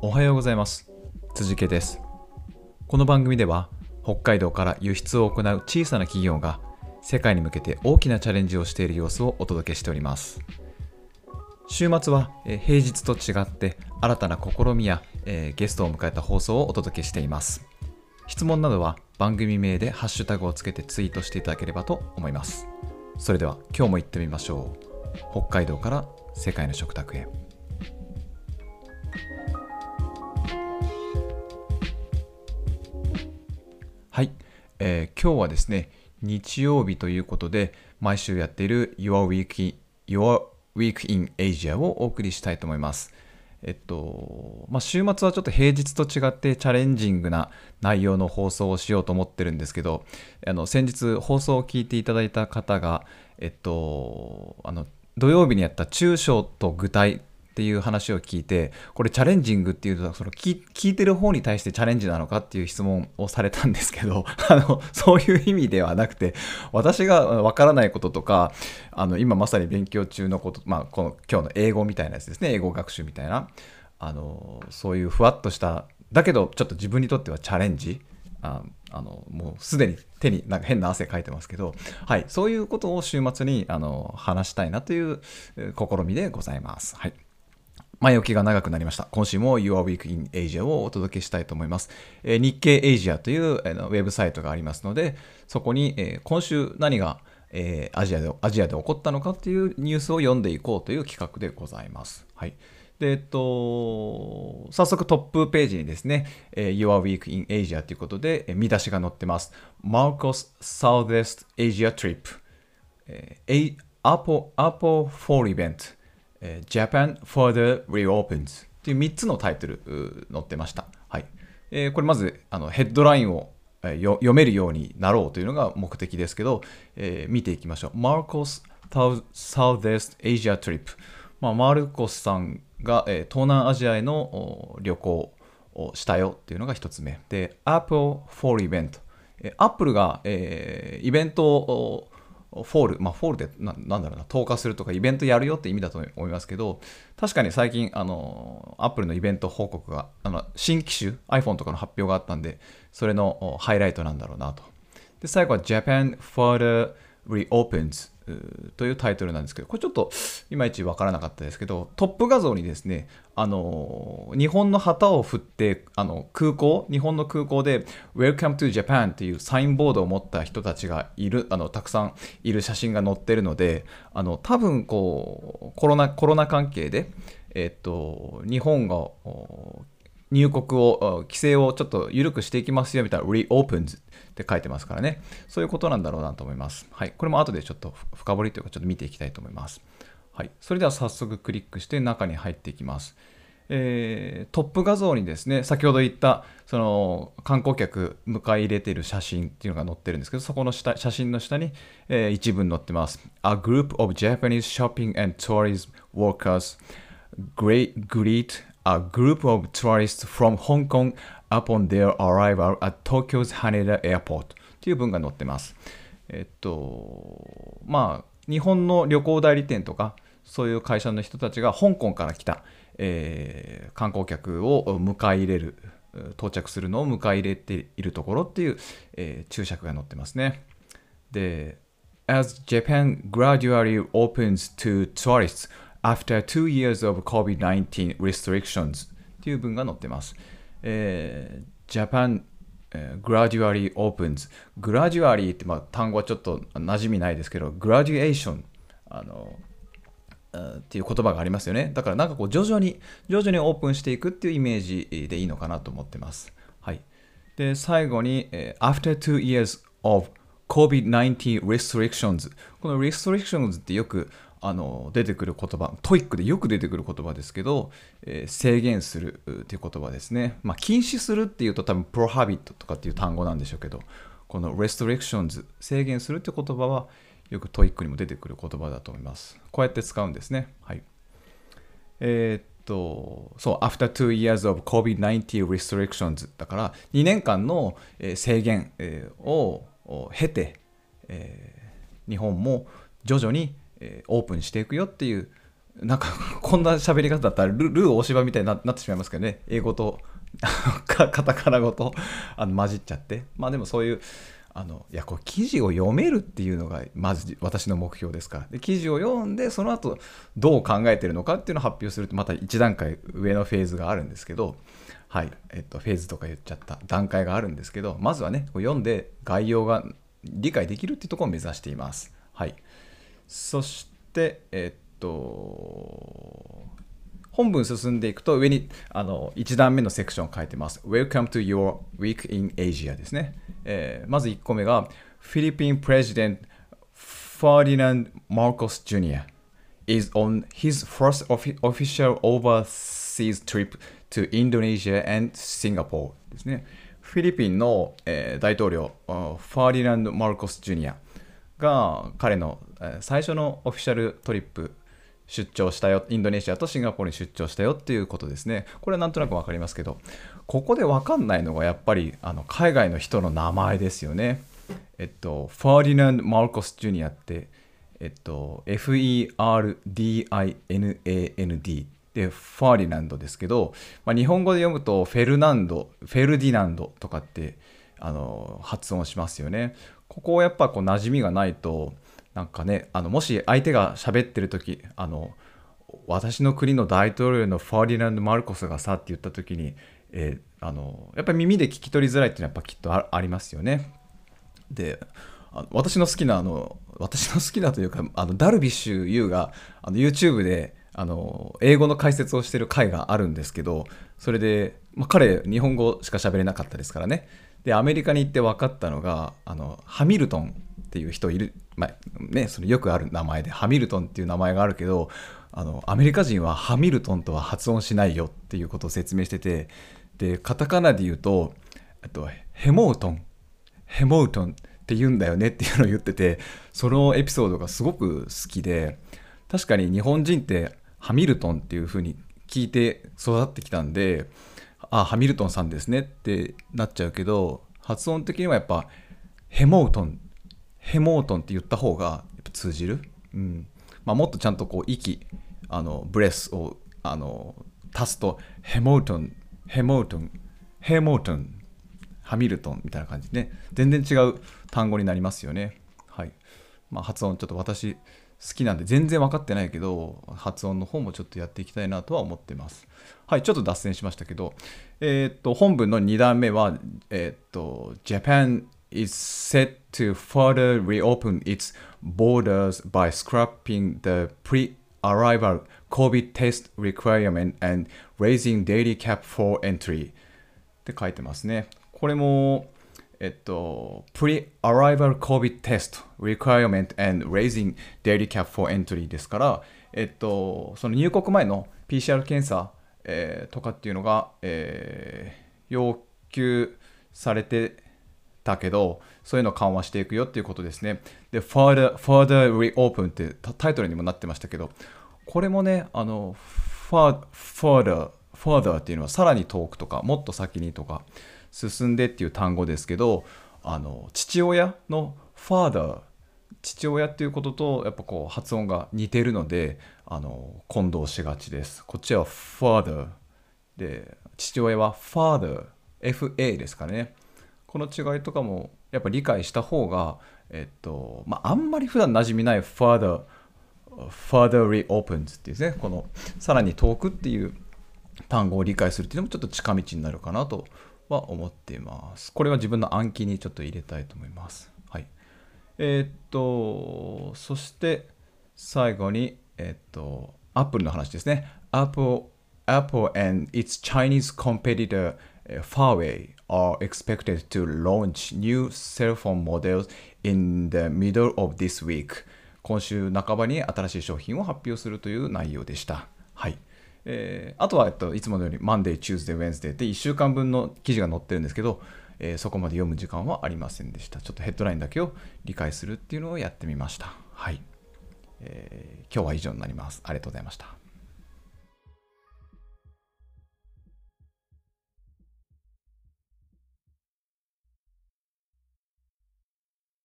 おはようございます。辻家です。この番組では北海道から輸出を行う小さな企業が世界に向けて大きなチャレンジをしている様子をお届けしております。週末は平日と違って新たな試みや、えゲストを迎えた放送をお届けしています。質問などは番組名でハッシュタグをつけてツイートしていただければと思います。それでは今日も行ってみましょう。北海道から世界の食卓へ。はい、えー今日はですね日曜日ということで毎週やっている Your Week, Your Week in Asia をお送りしたいと思います。えっと、まあ、週末はちょっと平日と違ってチャレンジングな内容の放送をしようと思ってるんですけど、あの先日放送を聞いていただいた方が、えっと、あの土曜日にやった抽象と具体っていう話を聞いて、これチャレンジングっていうと、その聞聞いてる方に対してチャレンジなのかっていう質問をされたんですけど、あの、そういう意味ではなくて、私がわからないこととか、あの、今まさに勉強中のこと、まあ、この今日の英語みたいなやつですね、英語学習みたいな、あの、そういうふわっとした、だけどちょっと自分にとってはチャレンジ、ああのもうすでに手になんか変な汗かいてますけど、はい、そういうことを週末にあの話したいなという試みでございます。はい。前置きが長くなりました。今週も Your Week in Asia をお届けしたいと思います。えー日経 Asia というあのウェブサイトがありますので、そこに、えー今週何が、えーアジアでアジアで起こったのかっていうニュースを読んでいこうという企画でございます。はい。で、えっと、早速トップページにですね、えー Your Week in Asia ということで、えー見出しが載ってます。Marcos Southeast Asia Trip、えー Apple, Apple Fall Event、えー Japan Further Reopens っていう3つのタイトルう載ってました。はい。えーこれまずあのヘッドラインをえー読めるようになろうというのが目的ですけど、えー見ていきましょう。Marcos Southeast Asia Trip。まあ、マルコスさんが、えー東南アジアへの旅行をしたよっていうのが一つ目。で、Apple Fall Event。えー Apple が、えーイベントを fall、まあ、 fall でななんだろうな、投下するとかイベントやるよって意味だと思いますけど、確かに最近、あの、アップルのイベント報告が、あの新機種、iPhone とかの発表があったんで、それのハイライトなんだろうなと。で、最後は Japan Further Reopens というタイトルなんですけど、これちょっといまいちわからなかったですけど、トップ画像にですね、あの日本の旗を振って、あの空港、日本の空港で Welcome to Japan というサインボードを持った人たちがいる、あのたくさんいる写真が載ってるので、あの多分こうコロナコロナ関係で、えっと、日本が入国を、規制をちょっと緩くしていきますよみたいな reopens って書いてますからね。そういうことなんだろうなと思います。はい。これも後でちょっと深掘りというかちょっと見ていきたいと思います。はい。それでは早速クリックして中に入っていきます。えートップ画像にですね、先ほど言ったその観光客迎え入れている写真っていうのが載ってるんですけど、そこの下写真の下に、えー一文載ってます。A group of Japanese shopping and tourism workers great greet a group of tourists from Hong Kong upon their arrival at Tokyo's Haneda Airport という文が載ってます。えっと、まあ、日本の旅行代理店とか、そういう会社の人たちが香港から来た、えー観光客を迎え入れる、到着するのを迎え入れているところっていう、えー注釈が載ってますね。で、As Japan gradually opens to tourists after two years of COVID-19 restrictions っていう文が載ってます。えー Japan gradually opens gradually って、まあ、単語はちょっと馴染みないですけど graduation あのっていう言葉がありますよね。だからなんかこう徐々に徐々にオープンしていくっていうイメージでいいのかなと思ってます。はい。で、最後に、After two years of COVID-19 restrictions この restrictions ってよくあの出てくる言葉、 TOEIC でよく出てくる言葉ですけど、えー制限するっていう言葉ですね。まあ、禁止するっていうと多分 prohibit とかっていう単語なんでしょうけど、この restrictions 制限するって言葉はよく TOEIC にも出てくる言葉だと思います。こうやって使うんですね。はい。えーっと、そう、after two years of COVID-19 restrictions だから、2年間の制限を経て、え日本も徐々にえオープンしていくよっていうなんかこんな喋り方だったらルルー大芝みたいになってしまいますけどね。英語と カタカナ語とあの混じっちゃって。まあでもそういうあのいやこう記事を読めるっていうのがまず私の目標ですから。で記事を読んでその後どう考えてるのかっていうのを発表するとまた一段階上のフェーズがあるんですけど。はい。えっとフェーズとか言っちゃった段階があるんですけど。まずはねこう読んで概要が理解できるっていうところを目指しています。はい。そしてえっと本文進んでいくと上にあの1段目のセクションを書いてます。Welcome to your week in Asia ですね。えー、まず1個目が Philippine President Ferdinand Marcos Jr. is on his first official overseas trip to Indonesia and Singapore ですね。フィリピンの、えー、大統領ファーディナンド・マルコス・ジュニアが彼の、最初のオフィシャルトリップ出張したよ、インドネシアとシンガポールに出張したよっていうことですね。これはなんとなく分かりますけど、ここで分かんないのがやっぱりあの海外の人の名前ですよね。えっと、ファーディナンド・マルコス・ジュニアって、えっと、F-E-R-D-I-N-A-N-D で、ファーディナンドですけど、まあ、日本語で読むとフェルナンド、フェルディナンドとかってあの発音しますよね。ここをやっぱこう馴染みがないと、なんかねあのもし相手が喋ってる時あの私の国の大統領のファーディナンド・マルコスがさって言った時に、えー、あのやっぱり耳で聞き取りづらいっていうのはやっぱきっとありますよね。であの私の好きなあの私の好きなというかあのダルビッシュ有があの YouTube であの英語の解説をしてる回があるんですけどそれで、まあ、彼日本語しか喋れなかったですからねでアメリカに行って分かったのがあのハミルトンっていう人いる。まあね、そのよくある名前でハミルトンっていう名前があるけどあのアメリカ人はハミルトンとは発音しないよっていうことを説明しててでカタカナで言うととヘモートンヘモートンって言うんだよねっていうのを言っててそのエピソードがすごく好きで確かに日本人ってハミルトンっていう風に聞いて育ってきたんであハミルトンさんですねってなっちゃうけど発音的にはやっぱヘモートンヘモートンって言った方が通じる、うん。まあ、もっとちゃんとこう息あのブレスをあの足すとヘモートンヘモートンヘモートンハミルトンみたいな感じでね。全然違う単語になりますよね。はい。まあ、発音ちょっと私好きなんで全然分かってないけど発音の方もちょっとやっていきたいなとは思ってますはいちょっと脱線しましたけどえー、っと本文の2段目はえー、っと Japan is set to further reopen its borders by scrapping the pre-arrival COVID test requirement and raising daily cap for entry って書いてますね。これも、えっと、pre-arrival COVID test requirement and raising daily cap for entry ですから、えっと、その入国前の PCR 検査、えー、とかっていうのが、えー、要求されてたけど、そういうのを緩和していくよっていうことですね。で、further, further reopen ってタイトルにもなってましたけど、これもね、あの、further, further っていうのはさらに遠くとか、もっと先にとか、進んでっていう単語ですけど、あの、父親の father 父親っていうこととやっぱこう発音が似てるのであの混同しがちです。こっちは father で父親は father FA ですかね。この違いとかもやっぱ理解した方が、えっとまあ、あんまり普段馴染みない further further reopens っていうねこのさらに遠くっていう単語を理解するっていうのもちょっと近道になるかなとは思っていますこれは自分の暗記にちょっと入れたいと思いますはいえー、っとそして最後にえー、っと Apple の話ですね Apple Apple and its Chinese competitor Huawei are expected to launch new cell phone models in the middle of this week 今週半ばに新しい商品を発表するという内容でした。はい。えー、あとは、えっと、いつものように Monday, Tuesday, Wednesday で1週間分の記事が載ってるんですけど、えー、そこまで読む時間はありませんでした。ちょっとヘッドラインだけを理解するっていうのをやってみました。はい。えー、今日は以上になります。ありがとうございました。